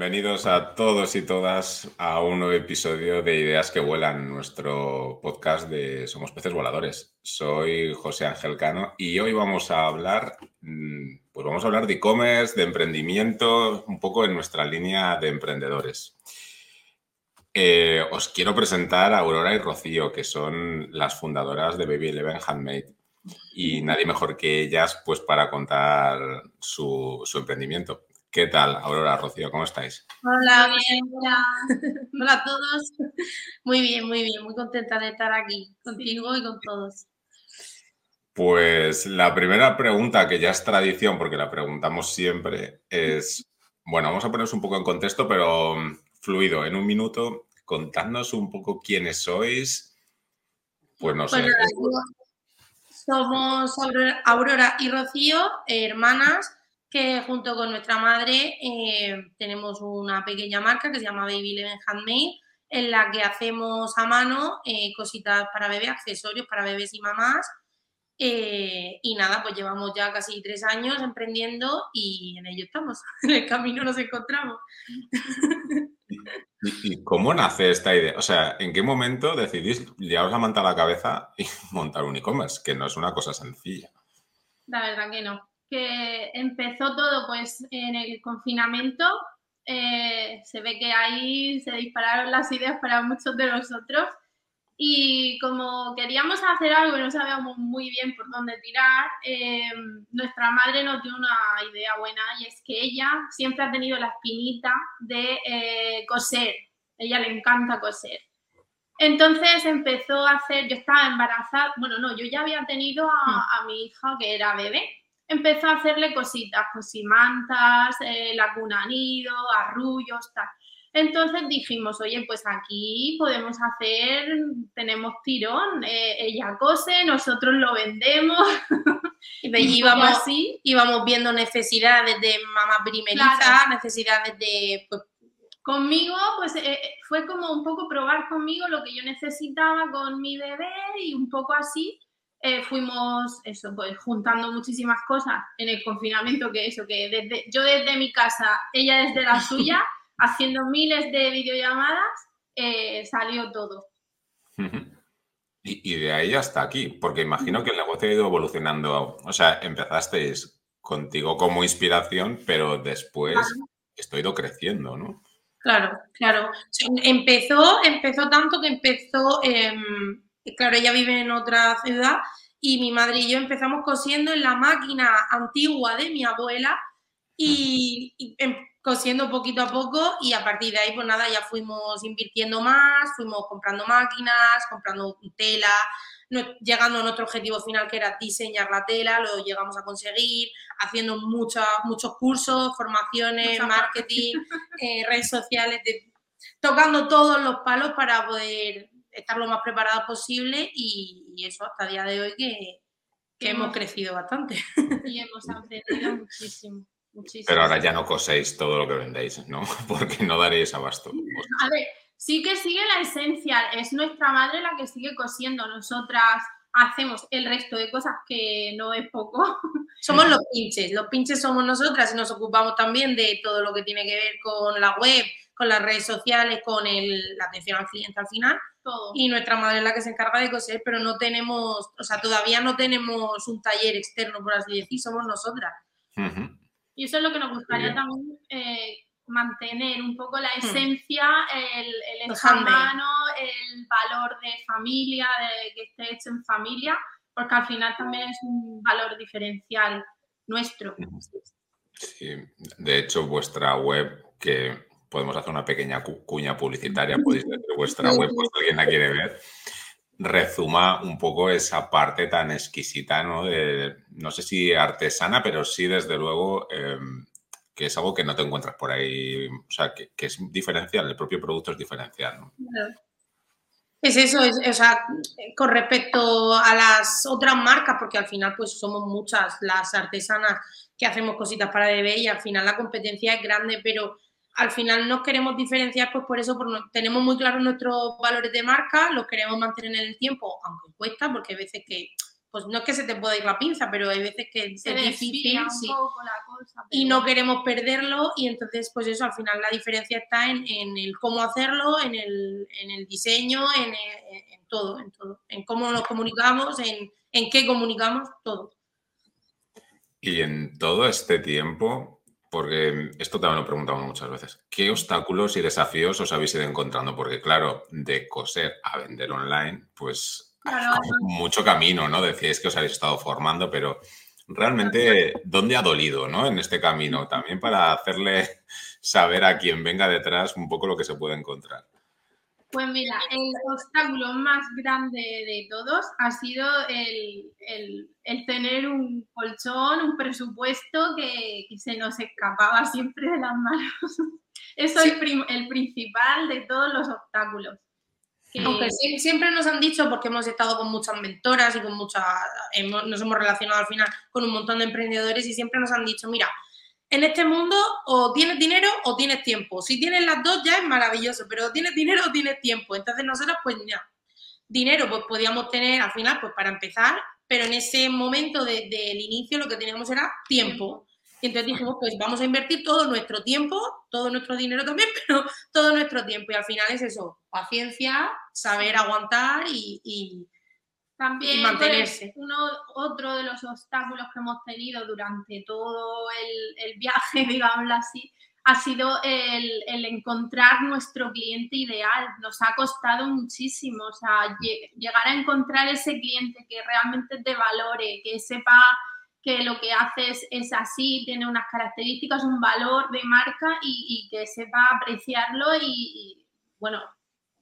Bienvenidos a todos y todas a un nuevo episodio de Ideas que Vuelan, nuestro podcast de Somos Peces Voladores. Soy José Ángel Cano y hoy vamos a hablar, mm, pues vamos a hablar de e-commerce, de emprendimiento, un poco en nuestra línea de emprendedores. Eh, os quiero presentar a Aurora y Rocío, que son las fundadoras de Baby Eleven Handmade. Y nadie mejor que ellas, pues, para contar su, su emprendimiento. ¿Qué tal, Aurora, Rocío? ¿Cómo estáis? Hola, bien, hola. hola a todos. Muy bien, muy bien, muy contenta de estar aquí contigo y con todos. Pues la primera pregunta, que ya es tradición, porque la preguntamos siempre, es, bueno, vamos a poneros un poco en contexto, pero mm, fluido, en un minuto, contadnos un poco quiénes sois. Pues no sé. somos Aurora y Rocío, hermanas que junto con nuestra madre eh, tenemos una pequeña marca que se llama Baby Leven Handmade, en la que hacemos a mano eh, cositas para bebés, accesorios para bebés y mamás. Eh, y nada, pues llevamos ya casi tres años emprendiendo y en ello estamos. En el camino nos encontramos. ¿Y, cómo nace esta idea? O sea, ¿en qué momento decidís llevaros la manta a la cabeza y montar un e-commerce? Que no es una cosa sencilla. La verdad que no que empezó todo pues en el confinamiento. Eh, se ve que ahí se dispararon las ideas para muchos de nosotros y como queríamos hacer algo y no sabíamos muy bien por dónde tirar, eh, nuestra madre nos dio una idea buena y es que ella siempre ha tenido la espinita de eh, coser. Ella le encanta coser. Entonces empezó a hacer, yo estaba embarazada, bueno, no, yo ya había tenido a, a mi hija que era bebé empezó a hacerle cositas, pues mantas, eh, la cuna nido, arrullos, tal. Entonces dijimos, oye, pues aquí podemos hacer, tenemos tirón, eh, ella cose, nosotros lo vendemos. y íbamos así, íbamos viendo necesidades de mamá primeriza, necesidades de... Pues, conmigo, pues eh, fue como un poco probar conmigo lo que yo necesitaba con mi bebé y un poco así. Eh, fuimos eso, pues juntando muchísimas cosas en el confinamiento, que eso, que desde, yo desde mi casa, ella desde la suya, haciendo miles de videollamadas, eh, salió todo. Y, de ahí hasta aquí, porque imagino que el negocio ha ido evolucionando. O sea, empezasteis contigo como inspiración, pero después esto ha ido creciendo, ¿no? Claro, claro. Empezó, empezó tanto que empezó. Em, claro, ella vive en otra ciudad y mi madre y yo empezamos cosiendo en la máquina antigua de mi abuela y, em, cosiendo poquito a poco y a partir de ahí pues nada, ya fuimos invirtiendo más, fuimos comprando máquinas, comprando tela, llegando a nuestro objetivo final que era diseñar la tela, lo llegamos a conseguir, haciendo muchos muchos cursos, formaciones, marketing, eh, redes sociales, tocando todos los palos para poder estar lo más preparada posible y, eso hasta el día de hoy que, hemos crecido bastante. Y hemos aprendido muchísimo. Muchísimo. Pero ahora ya no coséis todo lo que vendéis, ¿no? Porque no daréis abasto. A ver, sí que sigue la esencia, es nuestra madre la que sigue cosiendo, nosotras hacemos el resto de cosas que no es poco. Somos los pinches, los pinches somos nosotras y nos ocupamos también de todo lo que tiene que ver con la web, con las redes sociales, con la atención al cliente al final. Todo. Y nuestra madre es la que se encarga de coser, pero no tenemos, o sea, todavía no tenemos un taller externo, por así decir, somos nosotras. Y eso es lo que nos gustaría también eh, mantener un poco la hmm. esencia, el, el mano, el valor de familia, de que esté hecho en familia, porque al final también es un valor diferencial nuestro. Sí, de hecho vuestra web que podemos hacer una pequeña cuña publicitaria, podéis ver vuestra web si alguien la quiere ver, rezuma un poco esa parte tan exquisita, ¿no? De, no sé si artesana, pero sí, desde luego, em, que es algo que no te encuentras por ahí, o sea, que, es diferencial, el propio producto es diferencial, ¿no? Es eso, es, o sea, con respecto a las otras marcas, porque al final pues somos muchas las artesanas que hacemos cositas para bebé y al final la competencia es grande, pero al final nos queremos diferenciar, pues por eso tenemos muy claros nuestros valores de marca, los queremos mantener en el tiempo, aunque cuesta, porque hay veces que pues no es que se te pueda ir la pinza, pero hay veces que es difícil y no queremos perderlo y entonces pues eso, al final la diferencia está en, el cómo hacerlo, en el, diseño, en, todo, en todo, en cómo nos comunicamos, en, en qué comunicamos, todo. Y en todo este tiempo, porque esto también lo preguntamos muchas veces, ¿qué obstáculos y desafíos os habéis ido encontrando? Porque claro, de coser a vender online, pues mucho camino, ¿no? Decíais que os habéis estado formando, pero realmente, ¿dónde ha dolido, ¿no? En este camino, también para hacerle saber a quien venga detrás un poco lo que se puede encontrar. Pues mira, el obstáculo más grande de todos ha sido el, tener un colchón, un presupuesto que, se nos escapaba siempre de las manos. Eso es el principal de todos los obstáculos. Aunque siempre nos han dicho, porque hemos estado con muchas mentoras y con muchas, nos hemos relacionado al final con un montón de emprendedores y siempre nos han dicho, mira, en este mundo o tienes dinero o tienes tiempo. Si tienes las dos ya es maravilloso, pero tienes dinero o tienes tiempo. Entonces nosotros pues ya, dinero pues podíamos tener al final pues para empezar, pero en ese momento del inicio lo que teníamos era tiempo. Y entonces dijimos, pues vamos a invertir todo nuestro tiempo, todo nuestro dinero también, pero todo nuestro tiempo. Y al final es eso, paciencia, saber aguantar y, también mantenerse. Uno, otro de los obstáculos que hemos tenido durante todo el, viaje, digámoslo así, ha sido el, el, encontrar nuestro cliente ideal. Nos ha costado muchísimo, o sea, llegar a encontrar ese cliente que realmente te valore, que sepa que lo que haces es así, tiene unas características, un valor de marca y, que sepa apreciarlo y, bueno,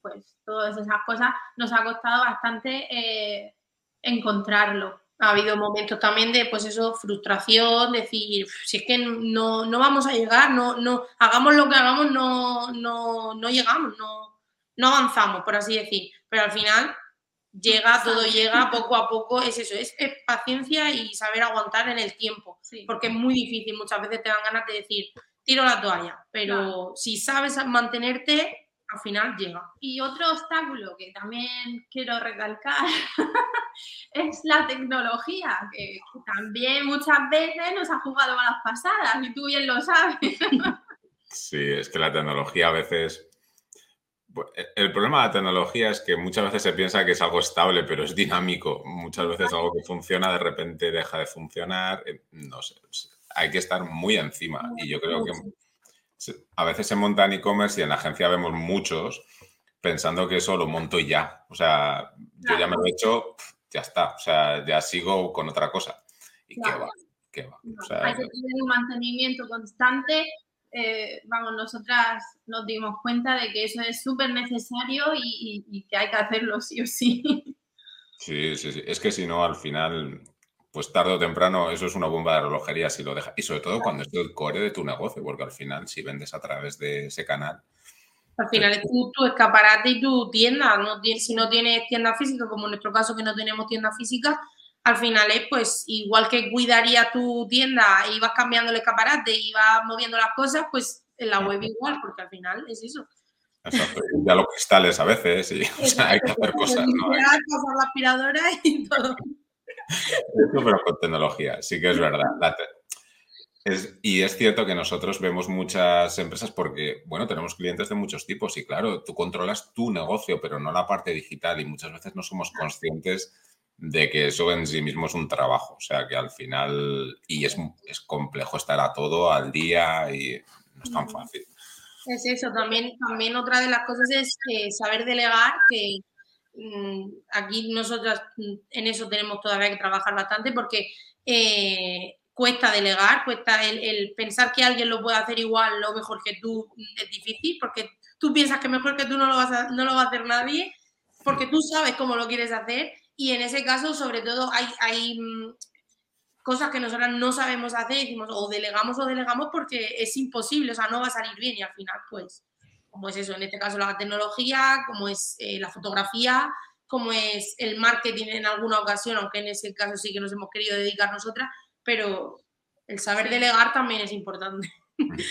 pues todas esas cosas nos ha costado bastante eh, encontrarlo. Ha habido momentos también de, pues eso, frustración, decir, si es que no, no vamos a llegar, no, no, hagamos lo que hagamos, no, no, no llegamos, no, no avanzamos, por así decir. Pero al final llega, todo llega poco a poco, es eso, es, paciencia y saber aguantar en el tiempo, porque es muy difícil, muchas veces te dan ganas de decir, tiro la toalla, pero si sabes mantenerte, al final llega. Y otro obstáculo que también quiero recalcar es la tecnología, que también muchas veces nos ha jugado malas pasadas, y tú bien lo sabes. sí, es que la tecnología a veces e, el problema de la tecnología es que muchas veces se piensa que es algo estable, pero es dinámico. Muchas veces algo que funciona de repente deja de funcionar. Eh, no sé, hay que estar muy encima. Y yo creo que a veces se monta en e-commerce y en la agencia vemos muchos pensando que eso lo monto y ya. O sea, yo ya me lo he hecho, ya está. O sea, ya sigo con otra cosa. ¿Y qué va? ¿Qué va? hay que tener un mantenimiento constante eh, vamos, nosotras nos dimos cuenta de que eso es súper necesario y, que hay que hacerlo sí o sí. Sí, sí, sí. Es que si no, al final, pues tarde o temprano, eso es una bomba de relojería si lo dejas. Y sobre todo cuando es el core de tu negocio, porque al final, si vendes a través de ese canal. Al final es tu, escaparate y tu tienda. No, si no tienes tienda física, como en nuestro caso que no tenemos tienda física, al final es pues igual que cuidaría tu tienda y vas cambiando el escaparate y vas moviendo las cosas, pues en la web igual, porque al final es eso. Exacto, ya los cristales a veces y hay que hacer cosas. ¿no? Hay pasar la aspiradora y todo. Pero con tecnología, sí que es verdad. y es cierto que nosotros vemos muchas empresas porque, bueno, tenemos clientes de muchos tipos y claro, tú controlas tu negocio, pero no la parte digital y muchas veces no somos conscientes de que eso en sí mismo es un trabajo, o sea que al final, y es, es complejo estar a todo al día y no es tan fácil. Es eso, también, también otra de las cosas es eh, saber delegar, que mm, aquí nosotras en eso tenemos todavía que trabajar bastante porque eh, cuesta delegar, cuesta el, pensar que alguien lo puede hacer igual lo mejor que tú es difícil porque tú piensas que mejor que tú no lo, vas a, no lo va a hacer nadie porque tú sabes cómo lo quieres hacer y en ese caso, sobre todo, hay, hay mm, cosas que nosotros no sabemos hacer y decimos o delegamos o delegamos porque es imposible, o sea, no va a salir bien y al final, pues, como es eso, en este caso la tecnología, como es eh, la fotografía, como es el marketing en alguna ocasión, aunque en ese caso sí que nos hemos querido dedicar nosotras, pero el saber delegar también es importante.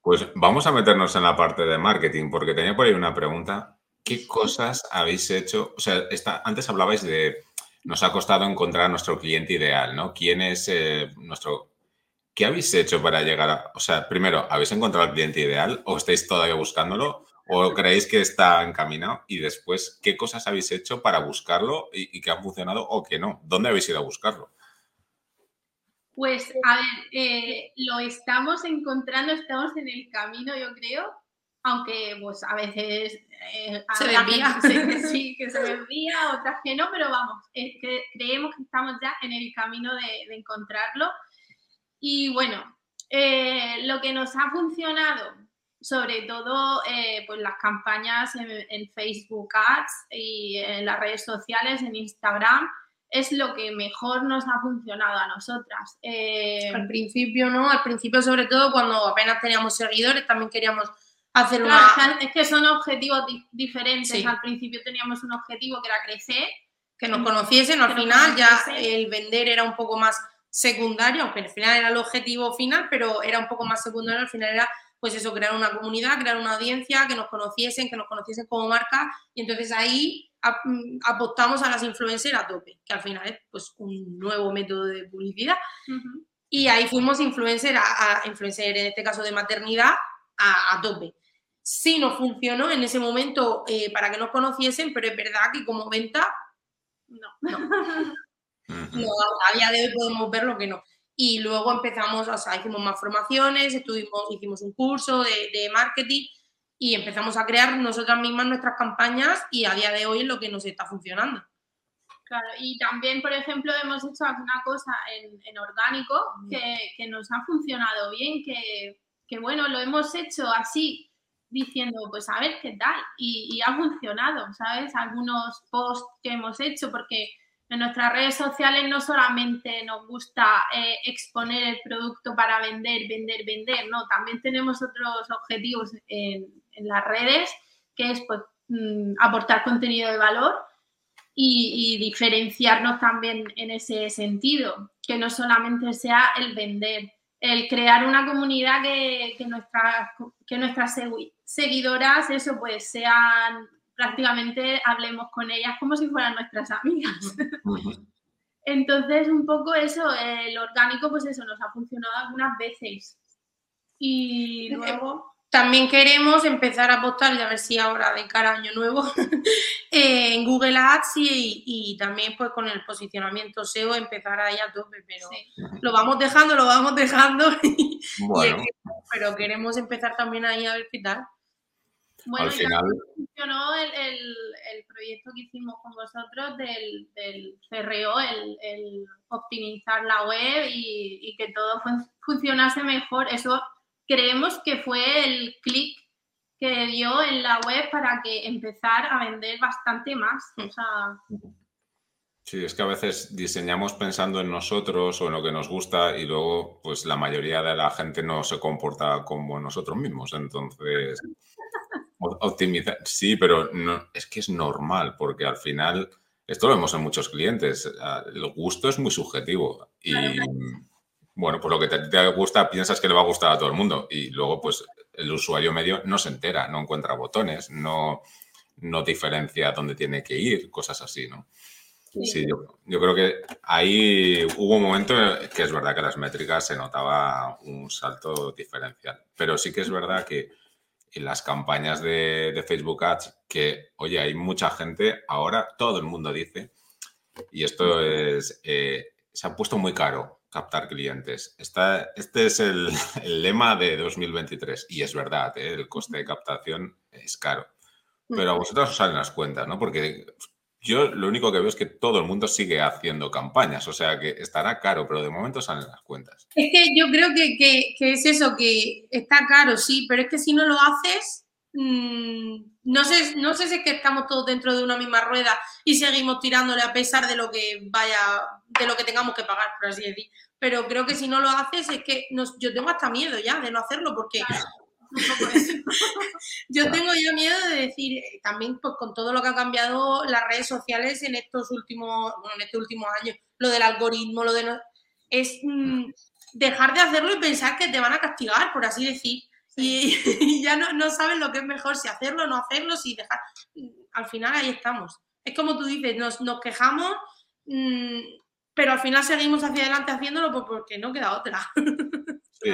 Pues vamos a meternos en la parte de marketing, porque tenía por ahí una pregunta ¿Qué cosas habéis hecho? O sea, antes hablabais de nos ha costado encontrar a nuestro cliente ideal, ¿no? ¿Quién es eh, nuestro... ¿Qué habéis hecho para llegar a... O sea, primero, ¿habéis encontrado al cliente ideal o estáis todavía buscándolo? ¿O creéis que está encaminado? Y después, ¿qué cosas habéis hecho para buscarlo y, que han funcionado o que no? ¿Dónde habéis ido a buscarlo? Pues, a ver, eh, lo estamos encontrando, estamos en el camino, yo creo, aunque pues a veces eh, se desvía. sí, que se desvía, otras que no, pero vamos, que creemos que estamos ya en el camino de, encontrarlo. Y bueno, eh, lo que nos ha funcionado, sobre todo eh, pues las campañas en, Facebook Ads y en las redes sociales, en Instagram, es lo que mejor nos ha funcionado a nosotras. Al principio, ¿no? Al principio, sobre todo, cuando apenas teníamos seguidores, también queríamos hacer Es que son objetivos diferentes. Al principio teníamos un objetivo que era crecer. Que nos conociesen, al final ya el vender era un poco más secundario, aunque al final era el objetivo final, pero era un poco más secundario, al final era pues eso, crear una comunidad, crear una audiencia, que nos conociesen, que nos conociesen como marca, y entonces ahí mm, apostamos a las influencers a tope, que al final es pues un nuevo método de publicidad. Y ahí fuimos influencer a, influencer, en este caso de maternidad, a tope sí nos funcionó en ese momento eh, para que nos conociesen, pero es verdad que como venta, no. no. a día de hoy podemos ver lo que no. Y luego empezamos, o sea, hicimos más formaciones, estuvimos, hicimos un curso de, de marketing y empezamos a crear nosotras mismas nuestras campañas y a día de hoy es lo que nos está funcionando. Claro, y también, por ejemplo, hemos hecho alguna cosa en, en orgánico que, que, nos ha funcionado bien, que, que, bueno, lo hemos hecho así diciendo, pues a ver qué tal. Y, ha funcionado, ¿sabes? Algunos posts que hemos hecho, porque en nuestras redes sociales no solamente nos gusta eh, exponer el producto para vender, vender, vender, no, también tenemos otros objetivos en, las redes, que es pues mm, aportar contenido de valor y, diferenciarnos también en ese sentido, que no solamente sea el vender, el crear una comunidad que, que, nuestra, que nuestras seguidoras, eso pues sean prácticamente, hablemos con ellas como si fueran nuestras amigas. Entonces, un poco eso, el orgánico, pues eso, nos ha funcionado algunas veces. Y luego... También queremos empezar a apostar, y a ver si ahora de cara a año nuevo, en Google Ads y, también pues con el posicionamiento SEO empezar ahí a tope, pero lo vamos dejando, lo vamos dejando, pero queremos empezar también ahí a ver qué tal. Bueno, Al final... funcionó el, el, proyecto que hicimos con vosotros del, del CRO, el, el, optimizar la web y, y, que todo funcionase mejor. Eso creemos que fue el clic que dio en la web para que empezar a vender bastante más. O sea... Sí, es que a veces diseñamos pensando en nosotros o en lo que nos gusta y luego pues la mayoría de la gente no se comporta como nosotros mismos. Entonces, Optimizar, sí, pero no, es que es normal, porque al final, esto lo vemos en muchos clientes, el gusto es muy subjetivo y bueno, pues lo que te, gusta piensas que le va a gustar a todo el mundo y luego pues el usuario medio no se entera, no encuentra botones, no, no diferencia dónde tiene que ir, cosas así, ¿no? Sí, yo, yo, creo que ahí hubo un momento que es verdad que las métricas se notaba un salto diferencial, pero sí que es verdad que en las campañas de, Facebook Ads que, oye, hay mucha gente, ahora todo el mundo dice, y esto es, eh, se ha puesto muy caro captar clientes. este es el, lema de 2023 y es verdad, ¿eh? el coste de captación es caro. Pero a vosotros os salen las cuentas, ¿no? Porque yo lo único que veo es que todo el mundo sigue haciendo campañas, o sea que estará caro, pero de momento salen las cuentas. Es que yo creo que, es eso, que está caro, sí, pero es que si no lo haces, mm, no, sé, no sé si es que estamos todos dentro de una misma rueda y seguimos tirándole a pesar de lo que vaya, de lo que tengamos que pagar, por así decir. Pero creo que si no lo haces es que yo tengo hasta miedo ya de no hacerlo porque Yo tengo ya miedo de decir, eh, también pues con todo lo que ha cambiado las redes sociales en estos últimos, bueno, en este último año, lo del algoritmo, lo de no, es mm, dejar de hacerlo y pensar que te van a castigar, por así decir. Y, ya no, no sabes lo que es mejor, si hacerlo o no hacerlo, si dejar. Al final ahí estamos. Es como tú dices, nos, nos quejamos mm, pero al final seguimos hacia adelante haciéndolo pues, porque no queda otra. Sí,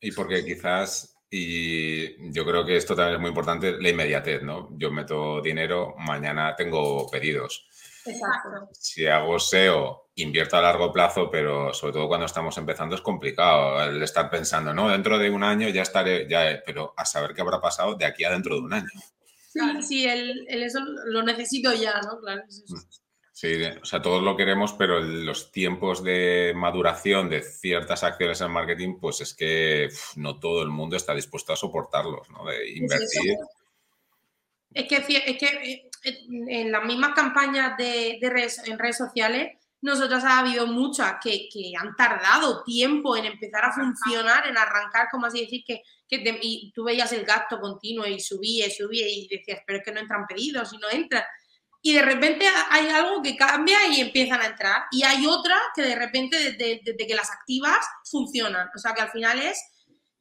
y porque quizás, y yo creo que esto también es muy importante, la inmediatez, ¿no? Yo meto dinero, mañana tengo pedidos. Exacto. Si hago SEO, invierto a largo plazo, pero sobre todo cuando estamos empezando es complicado el estar pensando, no, dentro de un año ya estaré, ya, pero a saber qué habrá pasado de aquí a dentro de un año. Sí, sí, el, eso lo necesito ya, ¿no? Claro. Mm. Sí, o sea, todos lo queremos, pero los tiempos de maduración de ciertas acciones en marketing, pues es que no todo el mundo está dispuesto a soportarlos, ¿no? De invertir. Es que, es que eh, en las mismas campañas de, redes, en redes sociales, nosotras ha habido muchas que, han tardado tiempo en empezar a funcionar, en arrancar, como así decir, que, que y tú veías el gasto continuo y subía y subía y decías, pero es que no entran pedidos y no entran y de repente hay algo que cambia y empiezan a entrar. Y hay otra que de repente, desde, que las activas, funcionan. O sea, que al final es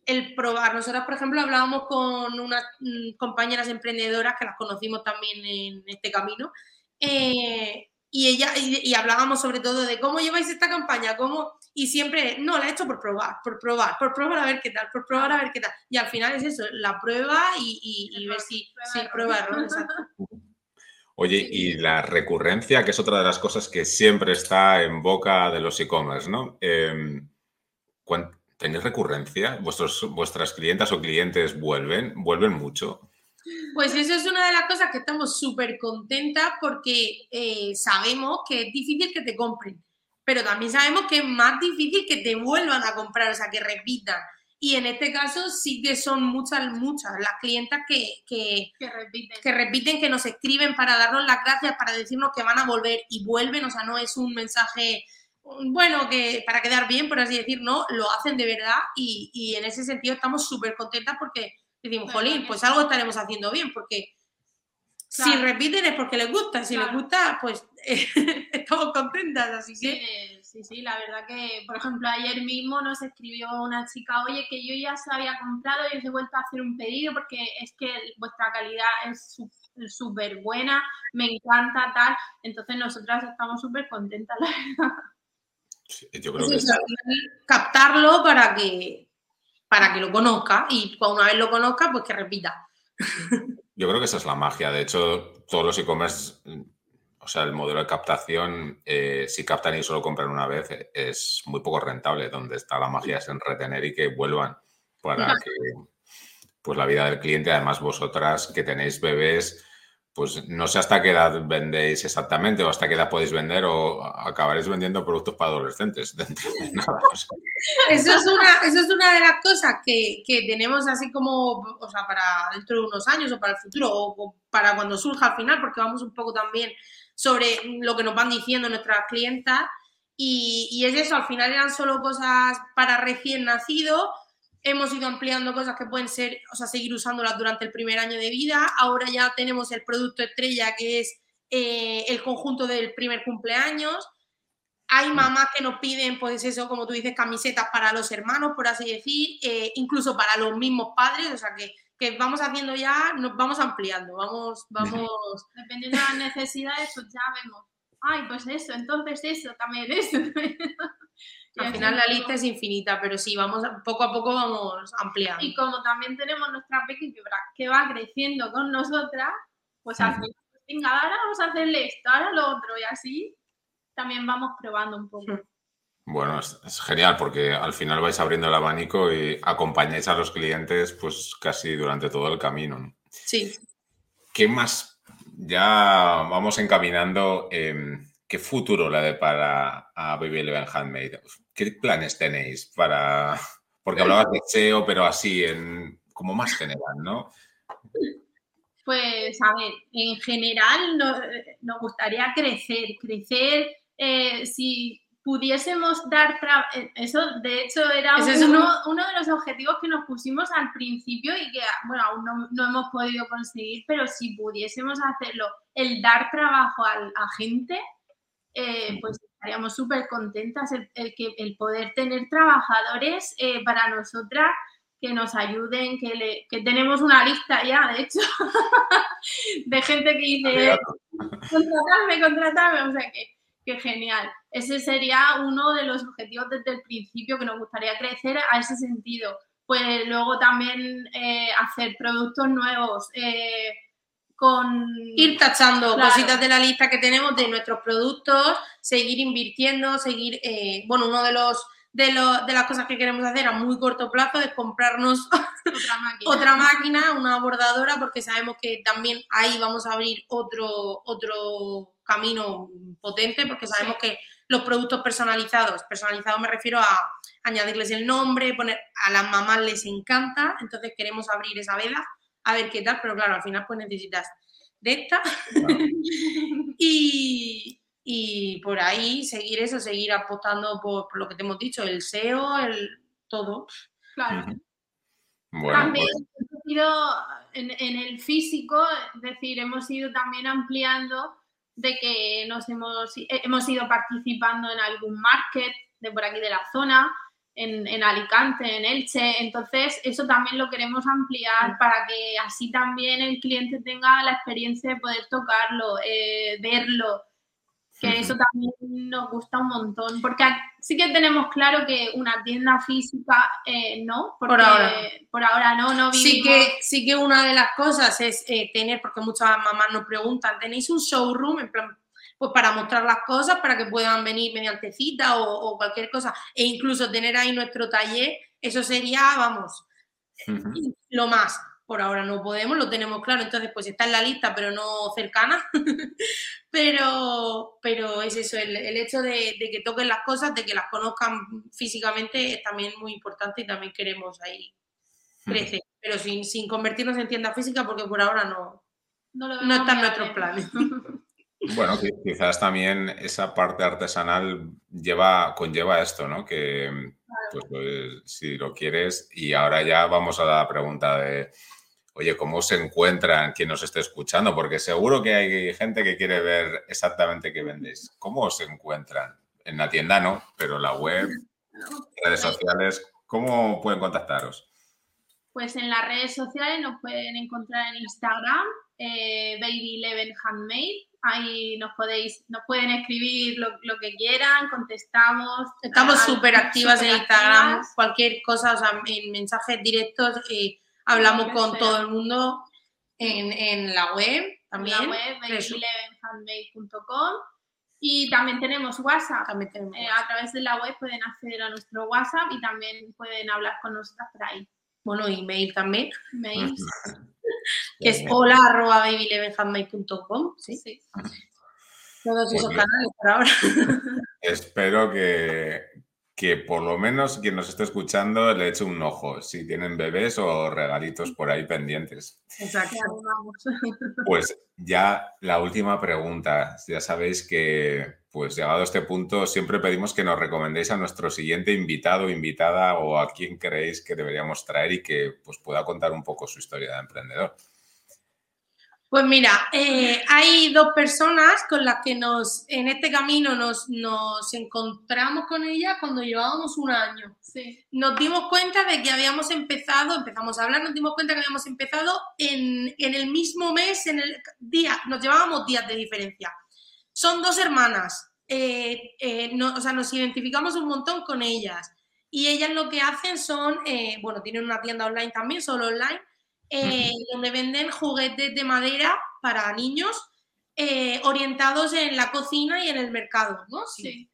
el probar. Nosotras, por ejemplo, hablábamos con unas mm, compañeras emprendedoras que las conocimos también en este camino. Eh, y, ella, y, hablábamos sobre todo de cómo lleváis esta campaña, cómo, y siempre, no, la he hecho por probar, por probar, por probar a ver qué tal, por probar a ver qué tal. Y al final es eso, la prueba y, y, ver si, si prueba, ¿no? Oye, y la recurrencia, que es otra de las cosas que siempre está en boca de los e-commerce, ¿no? Eh, ¿Tenéis recurrencia? ¿Vuestros, ¿Vuestras clientas o clientes vuelven? ¿Vuelven mucho? Pues eso es una de las cosas que estamos súper contentas porque eh, sabemos que es difícil que te compren, pero también sabemos que es más difícil que te vuelvan a comprar, o sea, que repitan. Y en este caso sí que son muchas, muchas las clientas que, que, repiten. que nos escriben para darnos las gracias, para decirnos que van a volver y vuelven. O sea, no es un mensaje, bueno, que para quedar bien, por así decir, no, lo hacen de verdad y, y en ese sentido estamos súper contentas porque decimos, jolín, pues algo estaremos haciendo bien, porque si repiten es porque les gusta, si les gusta, pues estamos contentas, así que sí, sí, la verdad que, por ejemplo, ayer mismo nos escribió una chica, oye, que yo ya se había comprado y os he vuelto a hacer un pedido porque es que vuestra calidad es súper buena, me encanta tal. Entonces nosotras estamos súper contentas, la verdad. yo creo que captarlo para que para que lo conozca y cuando una vez lo conozca, pues que repita. Yo creo que esa es la magia. De hecho, todos los e-commerce o sea, el modelo de captación, eh, si captan y solo compran una vez, es muy poco rentable. Donde está la magia es en retener y que vuelvan para que pues la vida del cliente, además vosotras que tenéis bebés, pues no sé hasta qué edad vendéis exactamente o hasta qué edad podéis vender o acabaréis vendiendo productos para adolescentes. Eso, es una, eso es una de las cosas que, que, tenemos así como, o sea, para dentro de unos años o para el futuro o para cuando surja al final, porque vamos un poco también sobre lo que nos van diciendo nuestras clientas. Y, es eso, al final eran solo cosas para recién nacido. Hemos ido ampliando cosas que pueden ser, o sea, seguir usándolas durante el primer año de vida. Ahora ya tenemos el producto estrella, que es eh, el conjunto del primer cumpleaños. Hay mamás que nos piden, pues eso, como tú dices, camisetas para los hermanos, por así decir, eh, incluso para los mismos padres, o sea que que vamos haciendo ya, nos vamos ampliando, vamos, vamos. Dependiendo de las necesidades, pues ya vemos. Ay, pues eso, entonces eso, también eso. Al final la lista es infinita, pero sí, vamos poco a poco vamos ampliando. Y como también tenemos nuestra pequeña que va creciendo con nosotras, pues al final, pues venga, ahora vamos a hacerle esto, ahora lo otro, y así también vamos probando un poco. Bueno, es, genial porque al final vais abriendo el abanico y acompañáis a los clientes pues casi durante todo el camino. Sí. ¿Qué más? Ya vamos encaminando. ¿Qué futuro le depara a Baby Eleven Handmade? ¿Qué planes tenéis para...? Porque hablabas de SEO, pero así, en, como más general, ¿no? Pues, a ver, en general nos gustaría crecer, crecer, eh, si pudiésemos dar eh, eso de hecho era uno, de los objetivos que nos pusimos al principio y que bueno aún no, hemos podido conseguir pero si pudiésemos hacerlo el dar trabajo a, gente eh, pues estaríamos súper contentas el, que el poder tener trabajadores eh, para nosotras que nos ayuden, que, que tenemos una lista ya, de hecho, de gente que dice, contratarme, contratarme, o sea que qué genial. Ese sería uno de los objetivos desde el principio que nos gustaría crecer a ese sentido. Pues luego también eh, hacer productos nuevos. Eh, con... Ir tachando cositas de la lista que tenemos de nuestros productos, seguir invirtiendo, seguir, eh, bueno, uno de los de, de, las cosas que queremos hacer a muy corto plazo es comprarnos otra máquina. otra máquina, una bordadora, porque sabemos que también ahí vamos a abrir otro, otro camino potente, porque sabemos que los productos personalizados, personalizados me refiero a añadirles el nombre, poner a las mamás les encanta, entonces queremos abrir esa vela a ver qué tal, pero claro, al final pues necesitas de esta. Y, y por ahí seguir eso, seguir apostando por, lo que te hemos dicho, el SEO, el todo. Claro. también pues. Hemos ido en, el físico, es decir, hemos ido también ampliando de que nos hemos, hemos ido participando en algún market de por aquí de la zona, en, Alicante, en Elche. Entonces, eso también lo queremos ampliar para que así también el cliente tenga la experiencia de poder tocarlo, eh, verlo, que eso también nos gusta un montón, porque sí que tenemos claro que una tienda física eh, no, porque por ahora, por ahora no, no vivimos. Sí que, sí que una de las cosas es eh, tener, porque muchas mamás nos preguntan, ¿tenéis un showroom en plan pues para mostrar las cosas, para que puedan venir mediante cita o, cualquier cosa, e incluso tener ahí nuestro taller, eso sería, vamos, lo más. Por ahora no podemos, lo tenemos claro, entonces pues está en la lista, pero no cercana. pero, pero es eso, el, hecho de, que toquen las cosas, de que las conozcan físicamente es también muy importante y también queremos ahí crecer, pero sin, sin convertirnos en tienda física porque por ahora no, no, no está en nuestros planes. Bueno, quizás también esa parte artesanal lleva, conlleva esto, ¿no? Que pues, pues, si lo quieres, y ahora ya vamos a la pregunta de, oye, ¿cómo se encuentran quien nos esté escuchando? Porque seguro que hay gente que quiere ver exactamente qué vendéis. ¿Cómo se encuentran? En la tienda no, pero la web, redes sociales, ¿cómo pueden contactaros? Pues en las redes sociales nos pueden encontrar en Instagram, eh, Baby Eleven Handmade, ahí nos podéis, nos pueden escribir lo, que quieran, contestamos. Estamos súper activas en Instagram, cualquier cosa, o sea, en mensajes directos eh, hablamos con todo el mundo en, la web también. En la web, babylevenhandmade.com y también tenemos WhatsApp. Eh, a través de la web pueden acceder a nuestro WhatsApp y también pueden hablar con nosotras por ahí. Bueno, email también. Email. que es hola arroba ¿sí? sí. Todos esos canales por ahora. Espero que, que por lo menos quien nos esté escuchando le eche un ojo si tienen bebés o regalitos por ahí pendientes. Exacto. Pues ya la última pregunta. Ya sabéis que, pues llegado a este punto, siempre pedimos que nos recomendéis a nuestro siguiente invitado, invitada o a quien creéis que deberíamos traer y que pues, pueda contar un poco su historia de emprendedor. Pues mira, eh, hay dos personas con las que nos, en este camino nos, nos encontramos con ellas cuando llevábamos un año. Nos dimos cuenta de que habíamos empezado, empezamos a hablar, nos dimos cuenta que habíamos empezado en, el mismo mes, en el día, nos llevábamos días de diferencia. Son dos hermanas, eh, eh, o sea, nos identificamos un montón con ellas. Y ellas lo que hacen son, bueno, tienen una tienda online también, solo online, eh, donde venden juguetes de madera para niños eh, orientados en la cocina y en el mercado, ¿no? Sí.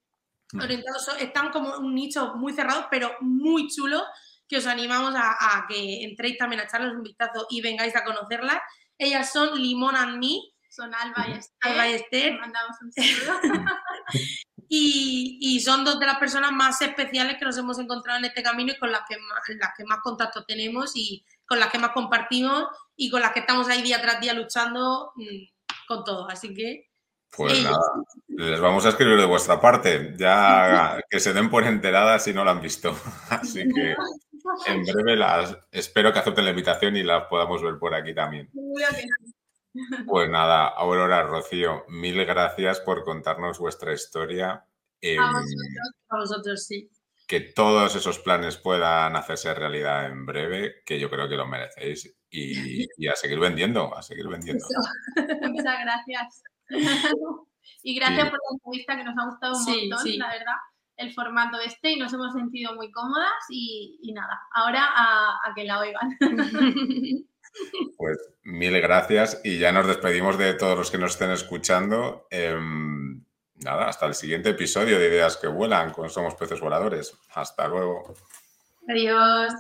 Orientados, están como un nicho muy cerrado, pero muy chulo, que os animamos a, que entréis también a echarles un vistazo y vengáis a conocerlas. Ellas son Limón and Me. Son Alba y Esther. Mandamos un saludo. y, y, son dos de las personas más especiales que nos hemos encontrado en este camino y con las que más, las que más contacto tenemos y con las que más compartimos y con las que estamos ahí día tras día luchando mm, con todo. Así que. Pues nada, les vamos a escribir de vuestra parte, ya que se den por enteradas si no la han visto. Así que en breve las espero que acepten la invitación y las podamos ver por aquí también. Pues nada, Aurora, Rocío, mil gracias por contarnos vuestra historia. a vosotros, a vosotros sí que todos esos planes puedan hacerse realidad en breve, que yo creo que lo merecéis. Y, a seguir vendiendo, a seguir vendiendo. Muchas gracias. y gracias por la entrevista que nos ha gustado un montón, la verdad, el formato este y nos hemos sentido muy cómodas y, nada, ahora a, que la oigan. Pues mil gracias y ya nos despedimos de todos los que nos estén escuchando. Em, nada, hasta el siguiente episodio de Ideas que Vuelan con Somos Peces Voladores. Hasta luego. Adiós.